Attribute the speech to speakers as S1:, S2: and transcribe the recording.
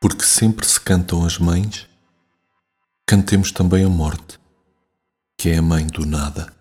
S1: porque sempre se cantam as mães, cantemos também a morte, que é a mãe do nada.